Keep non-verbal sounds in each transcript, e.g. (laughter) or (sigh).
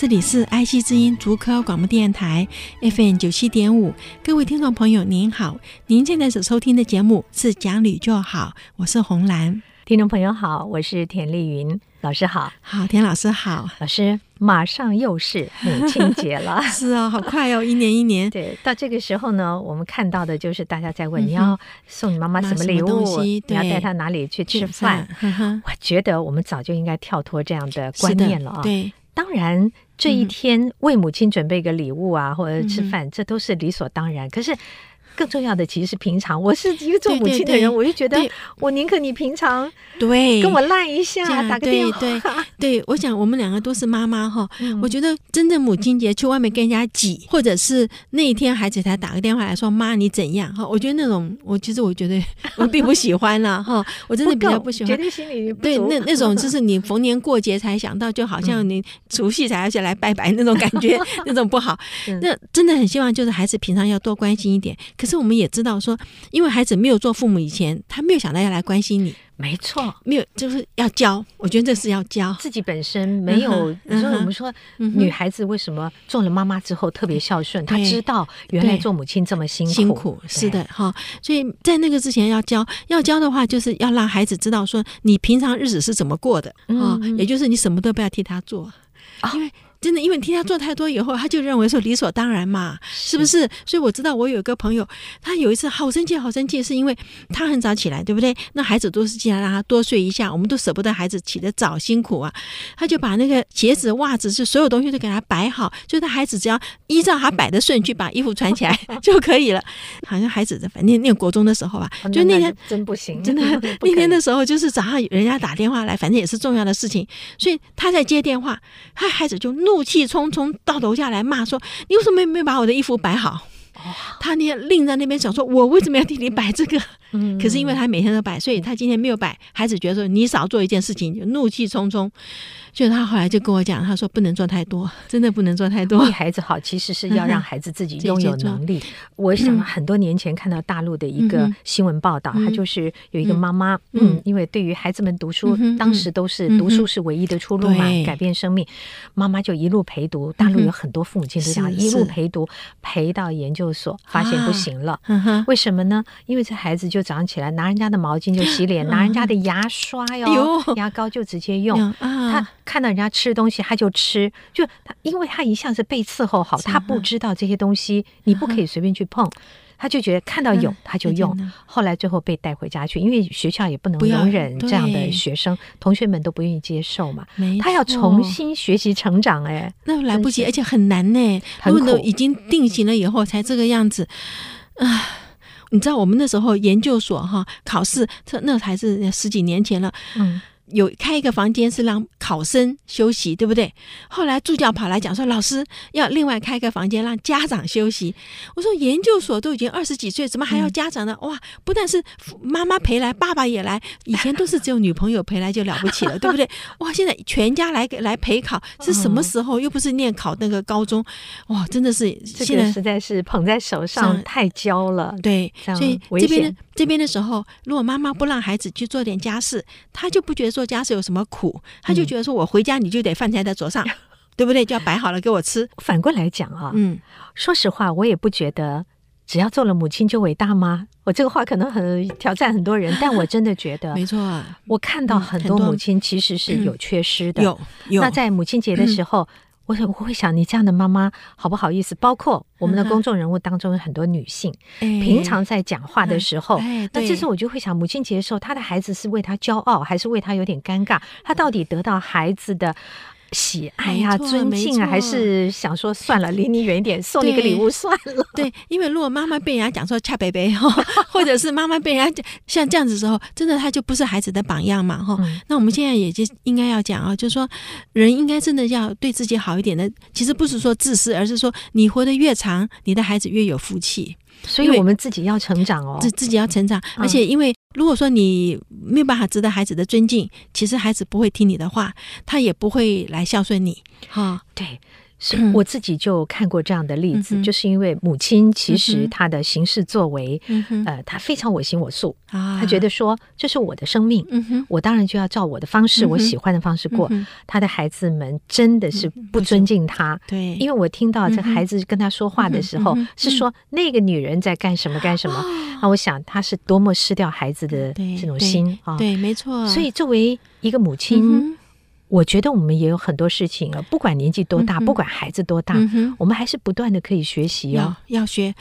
这里是爱惜之音竹科广播电台 FM 九七点五，各位听众朋友您好，您现在所收听的节目是《讲理就好》，我是红兰。听众朋友好，我是田丽云老师好，好，田老师好，老师马上又是母亲节了，(laughs) 是哦，好快哦，一年一年。对，到这个时候呢，我们看到的就是大家在问、嗯、你要送你妈妈什么礼物，么你要带她哪里去吃饭？我觉得我们早就应该跳脱这样的观念了啊。对，当然。这一天为母亲准备个礼物啊，或者吃饭，这都是理所当然。可是。更重要的其实是平常，我是一个做母亲的人，对对对，我就觉得我宁可你平常对跟我赖一下，打个电话。对对，(laughs) 对，我想我们两个都是妈妈哈，我觉得真正母亲节去外面跟人家挤，或者是那一天孩子才打个电话来说妈你怎样哈，我觉得那种我其实我觉得 (laughs) 我并不喜欢了哈，我真的比较不喜欢。绝对心里对那那种就 (laughs) 是你逢年过节才想到，就好像你除夕才要下来拜拜那种感觉，那种不好。那真的很希望就是孩子平常要多关心一点。可是我们也知道说，因为孩子没有做父母以前，他没有想到要来关心你。没错，没有就是要教。我觉得这是要教自己本身没有。你说我们说女孩子为什么做了妈妈之后特别孝顺？她知道原来做母亲这么辛苦。辛苦是的哈。所以在那个之前要教，要教的话就是要让孩子知道说你平常日子是怎么过的啊，也就是你什么都不要替他做，因为。真的，因为你替他做太多以后，他就认为说理所当然嘛，是不是？所以我知道我有一个朋友，他有一次好生气，好生气，是因为他很早起来，对不对？那孩子都是尽量让他多睡一下，我们都舍不得孩子起得早，辛苦啊。他就把那个鞋子、袜子，是所有东西都给他摆好，就他孩子只要依照他摆的顺序把衣服穿起来 (laughs) 就可以了。好像孩子反正念国中的时候吧，就那天真不行，真的 (laughs) 那天的时候就是早上人家打电话来，反正也是重要的事情，所以他在接电话，他孩子就怒。怒气冲冲到楼下来骂说：“你为什么没没把我的衣服摆好？”他那另在那边想说：“我为什么要替你摆这个？”可是因为他每天都摆，所以他今天没有摆。孩子觉得说：“你少做一件事情，就怒气冲冲。”就他后来就跟我讲，他说不能做太多，(laughs) 真的不能做太多。对孩子好，其实是要让孩子自己拥 (laughs) 有能力。我想很多年前看到大陆的一个新闻报道，他就是有一个妈妈，嗯，因为对于孩子们读书，当时都是读书是唯一的出路嘛，改变生命，妈妈就一路陪读。大陆有很多父母亲都这样一路陪读，陪到研究所，发现不行了。为什么呢？因为这孩子就早上起来拿人家的毛巾就洗脸，(laughs) 拿人家的牙刷哟，牙膏就直接用，他。看到人家吃东西，他就吃，就他，因为他一向是被伺候好，他不知道这些东西你不可以随便去碰，(laughs) 他就觉得看到有他就用。后来最后被带回家去，因为学校也不能容忍这样的学生，同学们都不愿意接受嘛。他要重新学习成长，哎，那来不及，而且很难呢。他们都已经定型了以后才这个样子啊！你知道我们那时候研究所哈考试，这那才是十几年前了，嗯。有开一个房间是让考生休息，对不对？后来助教跑来讲说，老师要另外开一个房间让家长休息。我说研究所都已经二十几岁，怎么还要家长呢？哇，不但是妈妈陪来，爸爸也来。以前都是只有女朋友陪来就了不起了，对不对？哇，现在全家来来陪考，是什么时候？又不是念考那个高中，哇，真的是现在实在是捧在手上太娇了。对，所以这边呢。这边的时候，如果妈妈不让孩子去做点家事，他就不觉得做家事有什么苦，他就觉得说我回家你就得饭菜在桌上，嗯、(laughs) 对不对？就要摆好了给我吃。反过来讲啊，嗯，说实话，我也不觉得只要做了母亲就伟大吗？我这个话可能很挑战很多人，(laughs) 但我真的觉得没错啊。我看到很多母亲其实是有缺失的，嗯、有有。那在母亲节的时候。嗯我我会想，你这样的妈妈好不好意思？包括我们的公众人物当中有很多女性，平常在讲话的时候，那这时候我就会想，母亲节的时候，她的孩子是为她骄傲，还是为她有点尴尬？她到底得到孩子的喜爱呀、尊敬啊，还是想说算了，离你远一点，送你个礼物算了？对，因为如果妈妈被人家讲说恰北北哈，(laughs) 或者是妈妈被人家讲像这样子的时候，真的他就不是孩子的榜样嘛哈。那我们现在也就应该要讲啊，就是说人应该真的要对自己好一点的。其实不是说自私，而是说你活得越长，你的孩子越有福气。所以我们自己要成长哦，自自己要成长，而且因为如果说你没有办法值得孩子的尊敬，其实孩子不会听你的话，他也不会来孝顺你。哈，对。是我自己就看过这样的例子，嗯、就是因为母亲其实她的行事作为，嗯、呃，她非常我行我素，啊、她觉得说这是我的生命，嗯、我当然就要照我的方式，嗯、我喜欢的方式过。嗯、她的孩子们真的是不尊敬她，因为我听到这孩子跟她说话的时候，嗯、是说那个女人在干什么干什么，那、哦、我想她是多么失掉孩子的这种心啊，对，没错。所以作为一个母亲。嗯我觉得我们也有很多事情啊，不管年纪多大，嗯、不管孩子多大，嗯、我们还是不断的可以学习哦，要学。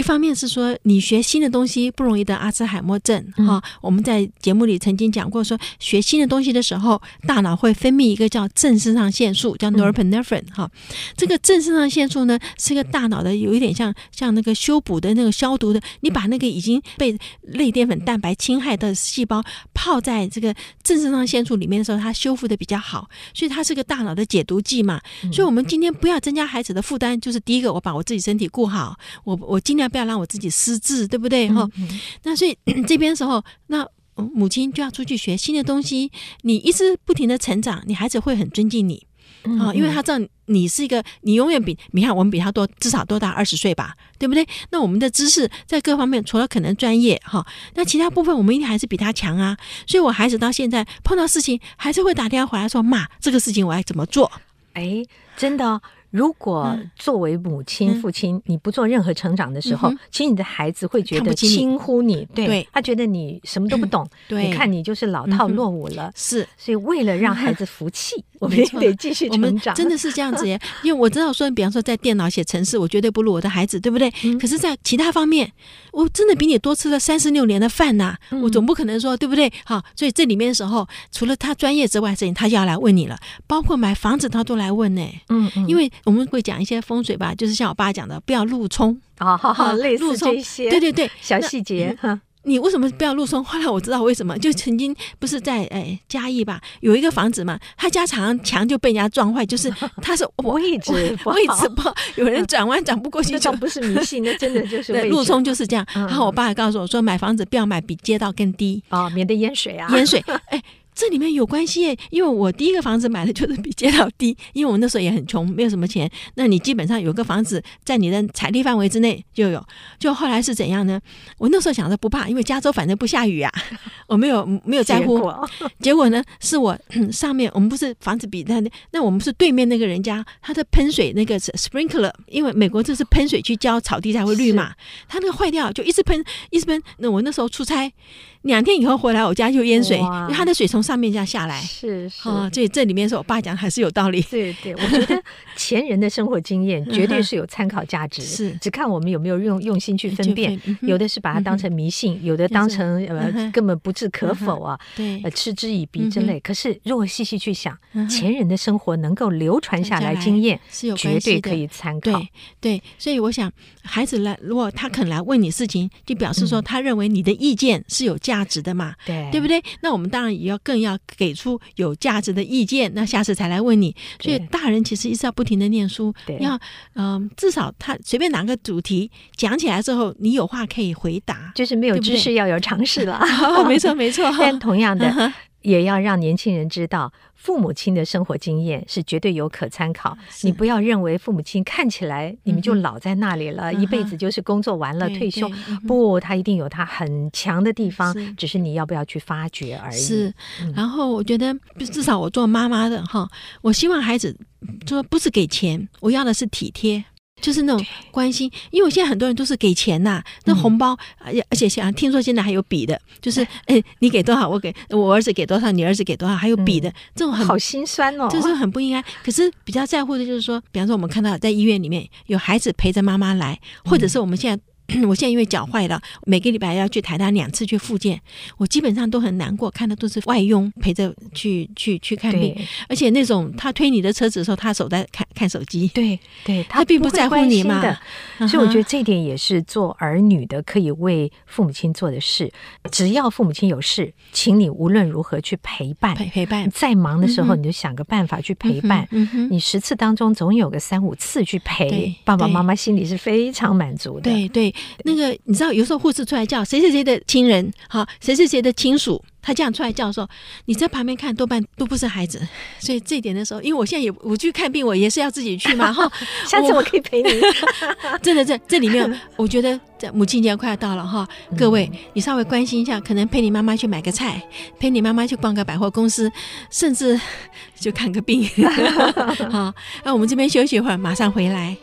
一方面是说，你学新的东西不容易得阿兹海默症哈。我们在节目里曾经讲过说，说学新的东西的时候，大脑会分泌一个叫正肾上腺素，叫 norepinephrine 哈、嗯。这个正肾上腺素呢，是一个大脑的有一点像像那个修补的那个消毒的。你把那个已经被类淀粉蛋白侵害的细胞泡在这个正肾上腺素里面的时候，它修复的比较好。所以它是个大脑的解毒剂嘛。所以我们今天不要增加孩子的负担，就是第一个，我把我自己身体顾好，我我尽量。不要让我自己失智，对不对？哈、嗯，那所以 (clears throat) 这边时候，那母亲就要出去学新的东西。你一直不停的成长，你孩子会很尊敬你啊，因为他知道你是一个，你永远比你看我们比他多，至少多大二十岁吧，对不对？那我们的知识在各方面，除了可能专业哈，那其他部分我们一定还是比他强啊。所以我孩子到现在碰到事情，还是会打电话回来说：“妈，这个事情我要怎么做？”哎，真的、哦。如果作为母亲、父亲，你不做任何成长的时候，其实你的孩子会觉得轻忽你，对，他觉得你什么都不懂，对，你看你就是老套落伍了。是，所以为了让孩子服气，(laughs) 我们也得继续成长。真的是这样子耶，因为我知道说，比方说在电脑写程式，我绝对不如我的孩子，对不对？可是，在其他方面，我真的比你多吃了三十六年的饭呐，我总不可能说，对不对？好，所以这里面的时候，除了他专业之外的事情，他就要来问你了，包括买房子，他都来问呢。嗯嗯，因为。我们会讲一些风水吧，就是像我爸讲的，不要路冲啊，好 (laughs) 好类似这些，对对对，小细节哈。你为什么不要路冲？(laughs) 后来我知道为什么，就曾经不是在哎嘉义吧，有一个房子嘛，他家常常墙就被人家撞坏，就是 (laughs) 他是位置位置不好，有人转弯转不过去，这不是迷信，那真的就是路冲就是这样。然后我爸告诉我说，买房子不要买比街道更低啊，免得淹水啊，淹水哎。这里面有关系，因为我第一个房子买的就是比街道低，(laughs) 因为我那时候也很穷，没有什么钱。那你基本上有个房子在你的财力范围之内就有。就后来是怎样呢？我那时候想着不怕，因为加州反正不下雨啊，(laughs) 我没有没有在乎。结果，(laughs) 结果呢，是我上面我们不是房子比那那我们是对面那个人家他的喷水那个 sprinkler，因为美国这是喷水去浇草地才会绿嘛，他那个坏掉就一直喷一直喷。那我那时候出差。两天以后回来，我家就淹水，因为它的水从上面这样下来。是是，啊，所以这里面是我爸讲还是有道理。对对，我觉得 (laughs) 前人的生活经验绝对是有参考价值。是，只看我们有没有用用心去分辨。有的是把它当成迷信，有的当成呃根本不置可否啊，对，呃嗤之以鼻之类。可是如果细细去想，前人的生活能够流传下来经验，是有绝对可以参考。对对，所以我想孩子来，如果他肯来问你事情，就表示说他认为你的意见是有价值的嘛，对对不对？那我们当然也要更要给出有价值的意见，那下次才来问你。所以大人其实一直要不停的念书，对要嗯、呃，至少他随便哪个主题讲起来之后，你有话可以回答，就是没有知识要有常识了。没 (laughs) 错没错，(laughs) 但同样的。(laughs) Uh. 也要让年轻人知道，父母亲的生活经验是绝对有可参考。你不要认为父母亲看起来你们就老在那里了，嗯、一辈子就是工作完了、嗯、退休。不，他一定有他很强的地方，是只是你要不要去发掘而已。是，然后我觉得，至少我做妈妈的哈，我希望孩子说不是给钱，我要的是体贴。就是那种关心，因为我现在很多人都是给钱呐、啊，那红包，而且而且像听说现在还有比的，就是哎，你给多少，我给我儿子给多少，你儿子给多少，还有比的，这种很好心酸哦，就是很不应该。可是比较在乎的就是说，比方说我们看到在医院里面有孩子陪着妈妈来，或者是我们现在。(clears throat) 我现在因为脚坏了，每个礼拜要去台大两次去复健，我基本上都很难过，看的都是外佣陪着去去去看病，而且那种他推你的车子的时候，他手在看看手机，对对，他并不在乎你嘛。所以我觉得这点也是做儿女的可以为父母亲做的事。只要父母亲有事，请你无论如何去陪伴陪陪伴。再忙的时候，你就想个办法去陪伴。嗯哼，你十次当中总有个三五次去陪爸爸妈妈，心里是非常满足的。对对。那个你知道，有时候护士出来叫谁谁谁的亲人，好，谁谁谁的亲属。他这样出来叫的时候，你在旁边看，多半都不是孩子。(laughs) 所以这一点的时候，因为我现在也我去看病，我也是要自己去嘛。哈，(laughs) 下次我可以陪你。(laughs) 真的，这这里面，我觉得在母亲节快要到了哈，各位，你稍微关心一下，可能陪你妈妈去买个菜，陪你妈妈去逛个百货公司，甚至就看个病。好，那我们这边休息一会儿，马上回来。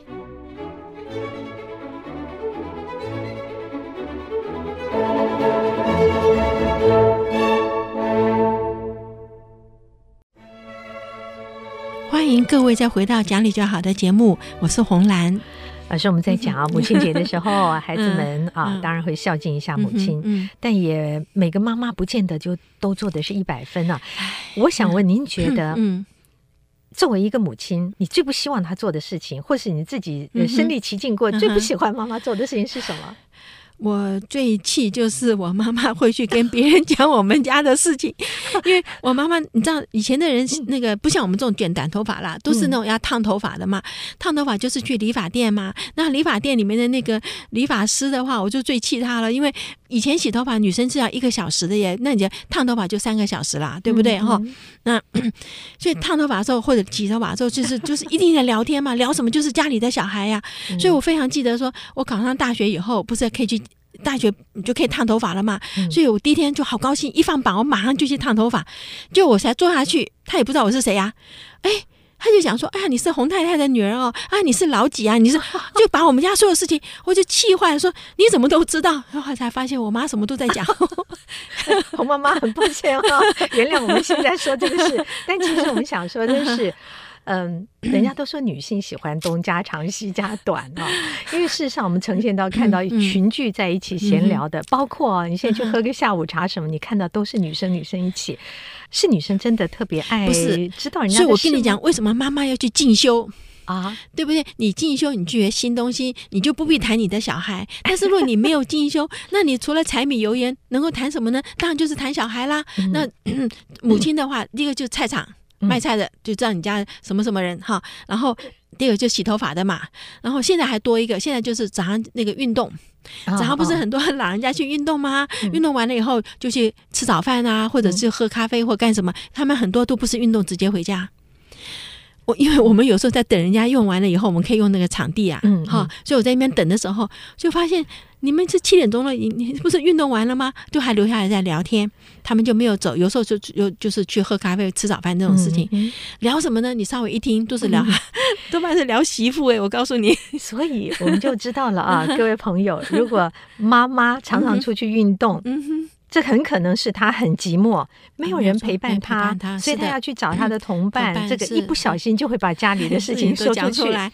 各位再回到讲理就好的节目，我是红兰。老师，我们在讲啊，母亲节的时候，(laughs) 孩子们啊，当然会孝敬一下母亲，但也每个妈妈不见得就都做的是一百分啊。我想问您，觉得，作为一个母亲，你最不希望她做的事情，或是你自己身历其境过，最不喜欢妈妈做的事情是什么？我最气就是我妈妈会去跟别人讲我们家的事情，(laughs) 因为我妈妈，你知道以前的人那个不像我们这种卷短头发啦，都是那种要烫头发的嘛。烫头发就是去理发店嘛。那理发店里面的那个理发师的话，我就最气他了，因为以前洗头发女生是要一个小时的耶，那你就烫头发就三个小时啦，对不对？哈，那 (clears throat) 所以烫头发的时候或者洗头发的时候，就是就是一定在聊天嘛，聊什么就是家里的小孩呀。所以我非常记得说，我考上大学以后，不是可以去。(laughs) 大学你就可以烫头发了嘛，嗯、所以我第一天就好高兴，一放榜我马上就去烫头发，就我才坐下去，他也不知道我是谁呀、啊，哎，他就讲说，哎呀，你是洪太太的女儿哦，啊，你是老几啊？你是，(laughs) 就把我们家所有事情，我就气坏了，说你怎么都知道？然后才发现我妈什么都在讲，(laughs) 洪妈妈很抱歉哈、哦，原谅我们现在说这个事，但其实我们想说的是。嗯，(clears throat) 人家都说女性喜欢东家长西家短啊，因为事实上我们呈现到看到群聚在一起闲聊的，包括你现在去喝个下午茶什么，你看到都是女生女生一起，是女生真的特别爱知道人家。所以我跟你讲，为什么妈妈要去进修啊？(laughs) 对不对？你进修，你去学新东西，你就不必谈你的小孩。但是如果你没有进修，那你除了柴米油盐，能够谈什么呢？当然就是谈小孩啦。那 (clears throat) 母亲的话，第一个就是菜场。卖菜的就知道你家什么什么人哈，然后第二个就洗头发的嘛，然后现在还多一个，现在就是早上那个运动，早上不是很多老人家去运动吗？运动完了以后就去吃早饭啊，或者是喝咖啡或干什么，他们很多都不是运动直接回家。我因为我们有时候在等人家用完了以后，我们可以用那个场地啊，嗯，哈，所以我在那边等的时候就发现。你们是七点钟了，你你不是运动完了吗？都还留下来在聊天，他们就没有走。有时候就就就是去喝咖啡、吃早饭这种事情，聊什么呢？你稍微一听都是聊，嗯、(laughs) 多半是聊媳妇哎，我告诉你，(laughs) 所以我们就知道了啊，(laughs) 各位朋友，如果妈妈常常出去运动，嗯哼。这很可能是他很寂寞，没有人陪伴他，所以他要去找他的同伴。这个一不小心就会把家里的事情说出来。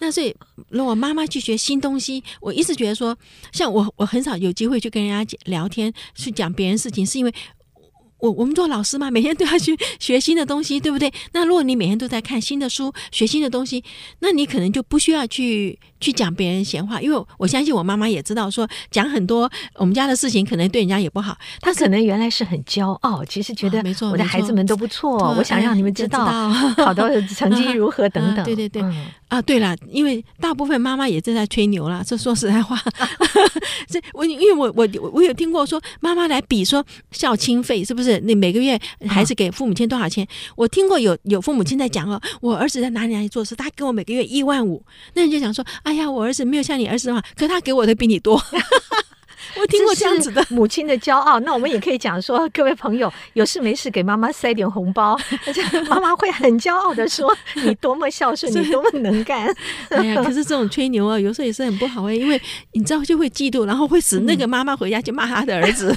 那所以，如果妈妈去学新东西，我一直觉得说，像我，我很少有机会去跟人家聊天，去讲别人事情，是因为。我我们做老师嘛，每天都要去学新的东西，对不对？(laughs) 那如果你每天都在看新的书、学新的东西，那你可能就不需要去去讲别人闲话，因为我相信我妈妈也知道，说讲很多我们家的事情，可能对人家也不好。她可能原来是很骄傲，其实觉得没错，我的孩子们都不错，我想让你们知道 (laughs) 考到的成绩如何等等。对对对。啊，对了，因为大部分妈妈也正在吹牛了。这 (laughs) 说实在话，(laughs) 这我因为我我我有听过说妈妈来比说孝亲费是不是？你每个月还是给父母亲多少钱？我听过有有父母亲在讲哦，我儿子在哪里哪里做事，他给我每个月一万五。那人就想说，哎呀，我儿子没有像你儿子的话，可他给我的比你多。(laughs) (laughs) 我听过这样子的。母亲的骄傲，那我们也可以讲说，(laughs) 各位朋友有事没事给妈妈塞点红包，(laughs) 妈妈会很骄傲的说：“你多么孝顺，你多么能干。”哎呀，可是这种吹牛啊，有时候也是很不好哎，因为你知道就会嫉妒，然后会使那个妈妈回家去骂她的儿子。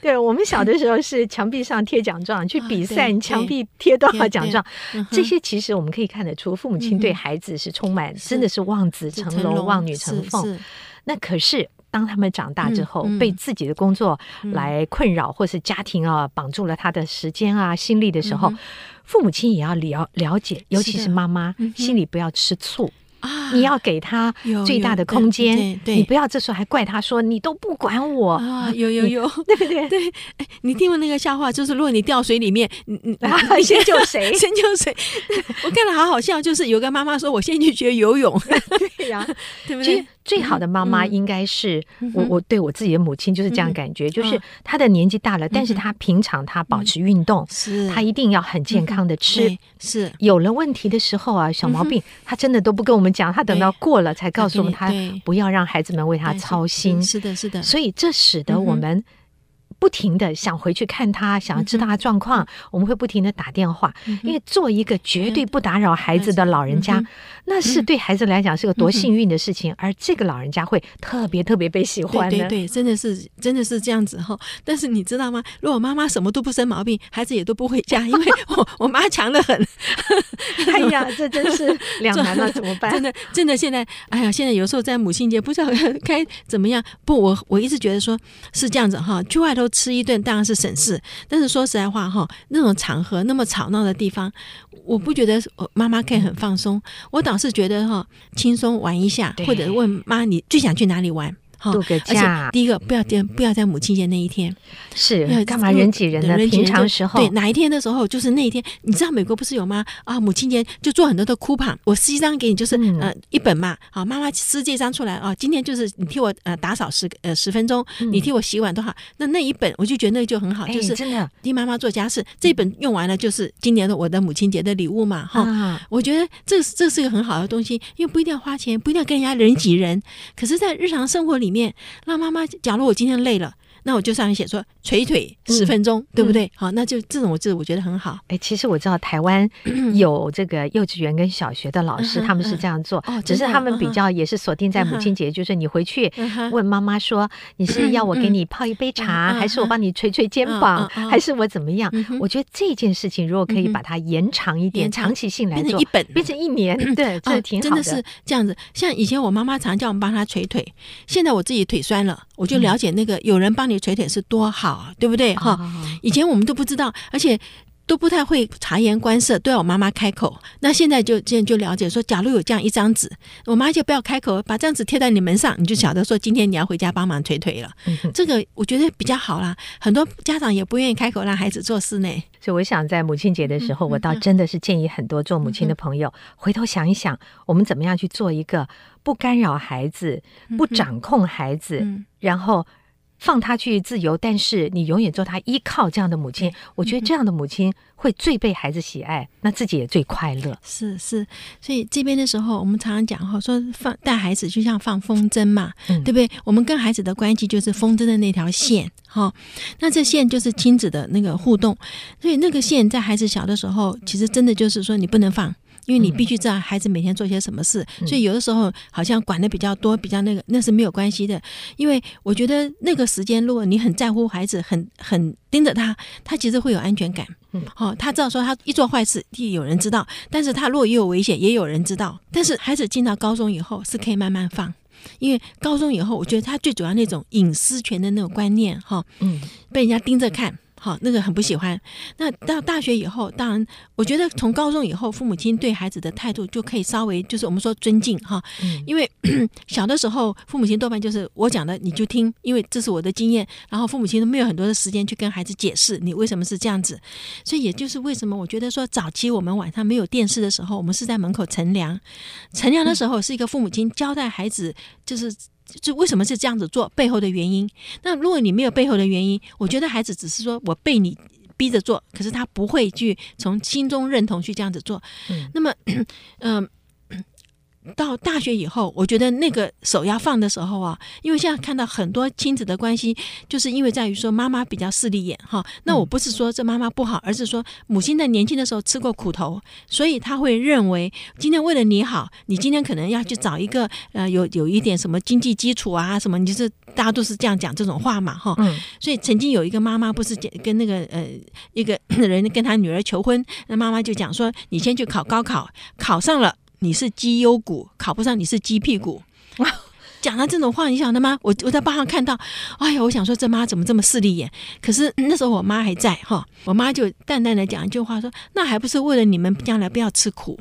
对，我们小的时候是墙壁上贴奖状，去比赛，墙壁贴多少奖状，这些其实我们可以看得出，父母亲对孩子是充满，真的是望子成龙、望女成凤。那可是。当他们长大之后，嗯嗯、被自己的工作来困扰，嗯、或是家庭啊绑住了他的时间啊、心力的时候，嗯、父母亲也要了了解，尤其是妈妈，的心里不要吃醋。啊你要给他最大的空间，你不要这时候还怪他说你都不管我啊！有有有，对不对？(laughs) 对，哎，你听过那个笑话？就是如果你掉水里面，你你你先救谁？(laughs) 先救谁？(laughs) 我看了好好笑，就是有个妈妈说：“我先去学游泳。”对呀，对不对？最好的妈妈应该是我，我对我自己的母亲就是这样感觉，就是她的年纪大了，但是她平常她保持运动，是。她一定要很健康的吃，是。有了问题的时候啊，小毛病她真的都不跟我们讲，她等到过了才告诉我们，她不要让孩子们为她操心。是的，是的，所以这使得我们。不停的想回去看他，想要知道他状况，我们会不停的打电话，因为做一个绝对不打扰孩子的老人家，那是对孩子来讲是个多幸运的事情，而这个老人家会特别特别被喜欢。对对对，真的是真的是这样子哈。(laughs) 但是你知道吗？如果妈妈什么都不生毛病，孩子也都不回家，因为 (laughs) 我我妈强的很。(laughs) 哎呀，这真是两难了，怎么办？真的真的现在，哎呀，现在有时候在母亲节不知道该怎么样。不，我我一直觉得说是这样子哈，去外头。吃一顿当然是省事，但是说实在话哈，那种场合那么吵闹的地方，我不觉得妈妈可以很放松，我倒是觉得哈，轻松玩一下，或者问妈你最想去哪里玩。度个假，第一个不要在不要在母亲节那一天，是干嘛人挤人呢？平常时候对哪一天的时候就是那一天。你知道美国不是有吗？啊，母亲节就做很多的 coupon，我撕一张给你，就是呃一本嘛。好，妈妈撕这张出来啊，今天就是你替我呃打扫十呃十分钟，你替我洗碗多好。那那一本我就觉得那个就很好，就是真的替妈妈做家事。这本用完了就是今年的我的母亲节的礼物嘛。哈，我觉得这这是一个很好的东西，因为不一定要花钱，不一定要跟人家人挤人，可是，在日常生活里面那妈。妈妈，假如我今天累了，那我就上面写说捶腿十分钟，嗯、对不对？嗯、好，那就这种我这我觉得很好。哎，其实我知道台湾 (clears throat) 有这个幼稚园跟小学的老师，嗯、他们是这样做，嗯、只是他们比较也是锁定在母亲节，嗯、就是你回去问妈妈说，嗯、你是要我给你泡一杯茶，嗯、还是我帮你捶捶肩膀，嗯、还是我怎么样？嗯、我觉得这件事情如果可以把它延长一点，嗯、长期性来做，变成一本，变成一年，(clears throat) 对，这挺好的。真的是这样子。像以前我妈妈常叫我们帮她捶腿，现在我自己腿酸了，我就了解那个有人帮你捶腿是多好，对不对？哈，以前我们都不知道，而且都不太会察言观色，都要我妈妈开口。那现在就现在就了解说，假如有这样一张纸，我妈就不要开口，把这张纸贴在你门上，你就晓得说今天你要回家帮忙捶腿了。这个我觉得比较好啦。很多家长也不愿意开口让孩子做事呢。所以我想在母亲节的时候，我倒真的是建议很多做母亲的朋友回头想一想，我们怎么样去做一个不干扰孩子、不掌控孩子，然后。放他去自由，但是你永远做他依靠这样的母亲，我觉得这样的母亲会最被孩子喜爱，那自己也最快乐。是是，所以这边的时候，我们常常讲哈，说放带孩子就像放风筝嘛，嗯、对不对？我们跟孩子的关系就是风筝的那条线，哈，那这线就是亲子的那个互动，所以那个线在孩子小的时候，其实真的就是说你不能放。因为你必须知道孩子每天做些什么事，所以有的时候好像管的比较多，比较那个，那是没有关系的。因为我觉得那个时间，如果你很在乎孩子，很很盯着他，他其实会有安全感。嗯，好，他知道说他一做坏事，有人知道；但是他如果也有危险，也有人知道。但是孩子进到高中以后，是可以慢慢放，因为高中以后，我觉得他最主要那种隐私权的那种观念，哈，嗯，被人家盯着看。好，那个很不喜欢。那到大学以后，当然，我觉得从高中以后，父母亲对孩子的态度就可以稍微，就是我们说尊敬哈。因为 (clears throat) 小的时候，父母亲多半就是我讲的你就听，因为这是我的经验。然后父母亲都没有很多的时间去跟孩子解释你为什么是这样子。所以也就是为什么我觉得说，早期我们晚上没有电视的时候，我们是在门口乘凉。乘凉的时候是一个父母亲交代孩子，就是。就为什么是这样子做背后的原因？那如果你没有背后的原因，我觉得孩子只是说我被你逼着做，可是他不会去从心中认同去这样子做。嗯，那么，嗯。(clears throat) 到大学以后，我觉得那个手要放的时候啊，因为现在看到很多亲子的关系，就是因为在于说妈妈比较势利眼哈。那我不是说这妈妈不好，而是说母亲在年轻的时候吃过苦头，所以她会认为今天为了你好，你今天可能要去找一个呃有有一点什么经济基础啊什么，你就是大家都是这样讲这种话嘛哈。嗯。所以曾经有一个妈妈不是跟那个呃一个人跟他女儿求婚，那妈妈就讲说，你先去考高考，考上了。你是绩优股，考不上你是鸡屁股。讲了这种话，你晓得吗？我我在报上看到，哎呀，我想说这妈怎么这么势利眼？可是那时候我妈还在哈，我妈就淡淡的讲一句话说：“那还不是为了你们将来不要吃苦。”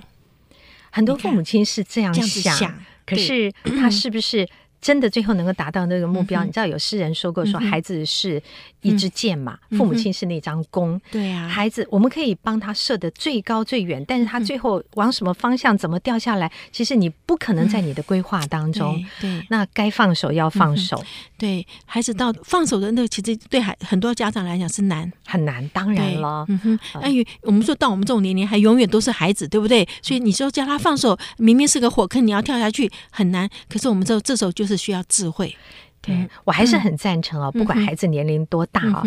很多父母亲是这样想，想可是他是不是？真的最后能够达到那个目标，你知道有诗人说过，说孩子是一支箭嘛，父母亲是那张弓。对啊，孩子我们可以帮他射得最高最远，但是他最后往什么方向怎么掉下来，其实你不可能在你的规划当中。对，那该放手要放手。对，孩子到放手的那个，其实对孩很多家长来讲是难，很难。当然了，嗯哼，哎，我们说到我们这种年龄，还永远都是孩子，对不对？所以你说叫他放手，明明是个火坑，你要跳下去很难。可是我们这这时候就是需要智慧。对，我还是很赞成哦，不管孩子年龄多大啊，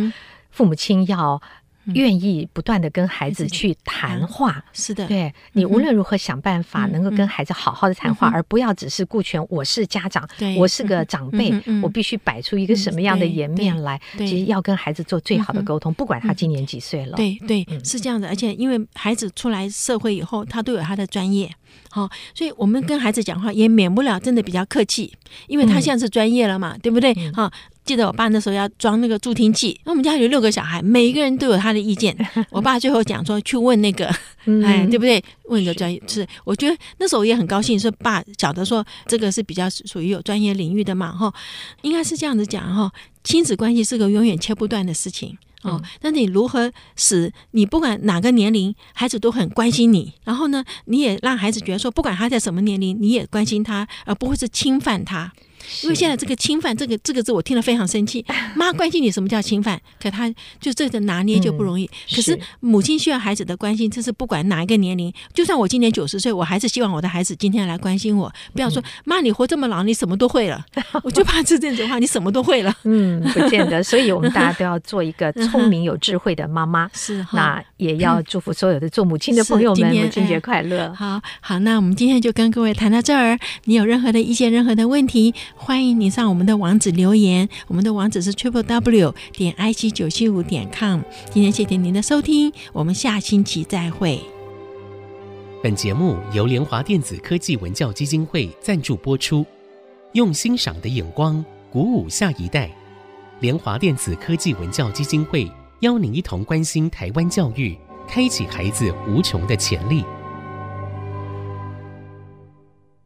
父母亲要。愿意不断的跟孩子去谈话，是的，对，你无论如何想办法能够跟孩子好好的谈话，而不要只是顾全我是家长，我是个长辈，我必须摆出一个什么样的颜面来。其实要跟孩子做最好的沟通，不管他今年几岁了。对对，是这样的。而且因为孩子出来社会以后，他都有他的专业，好，所以我们跟孩子讲话也免不了真的比较客气，因为他现在是专业了嘛，对不对？哈。记得我爸那时候要装那个助听器，那我们家有六个小孩，每一个人都有他的意见。(laughs) 我爸最后讲说去问那个，哎，对不对？问一个专业是，我觉得那时候我也很高兴，是爸晓得说这个是比较属于有专业领域的嘛，哈，应该是这样子讲哈。亲子关系是个永远切不断的事情哦，那你如何使你不管哪个年龄，孩子都很关心你，然后呢，你也让孩子觉得说，不管他在什么年龄，你也关心他，而不会是侵犯他。因为现在这个侵犯这个这个字我听了非常生气。(laughs) 妈关心你什么叫侵犯？可他就这个拿捏就不容易。可是母亲需要孩子的关心，这是不管哪一个年龄。就算我今年九十岁，我还是希望我的孩子今天来关心我。不要说妈，你活这么老，你什么都会了。(laughs) 我就怕是这样子话，你什么都会了。嗯，不见得。所以我们大家 (laughs) 都要做一个聪明有智慧的妈妈。是，那也要祝福所有的做母亲的朋友们，母亲节快乐。好好，那我们今天就跟各位谈到这儿。你有任何的意见，任何的问题，欢迎你上我们的网址留言，我们的网址是 triple w 点 i c 九七五点 com。今天谢谢您的收听，我们下星期再会。本节目由联华电子科技文教基金会赞助播出，用欣赏的眼光鼓舞下一代。联华电子科技文教基金会邀您一同关心台湾教育，开启孩子无穷的潜力。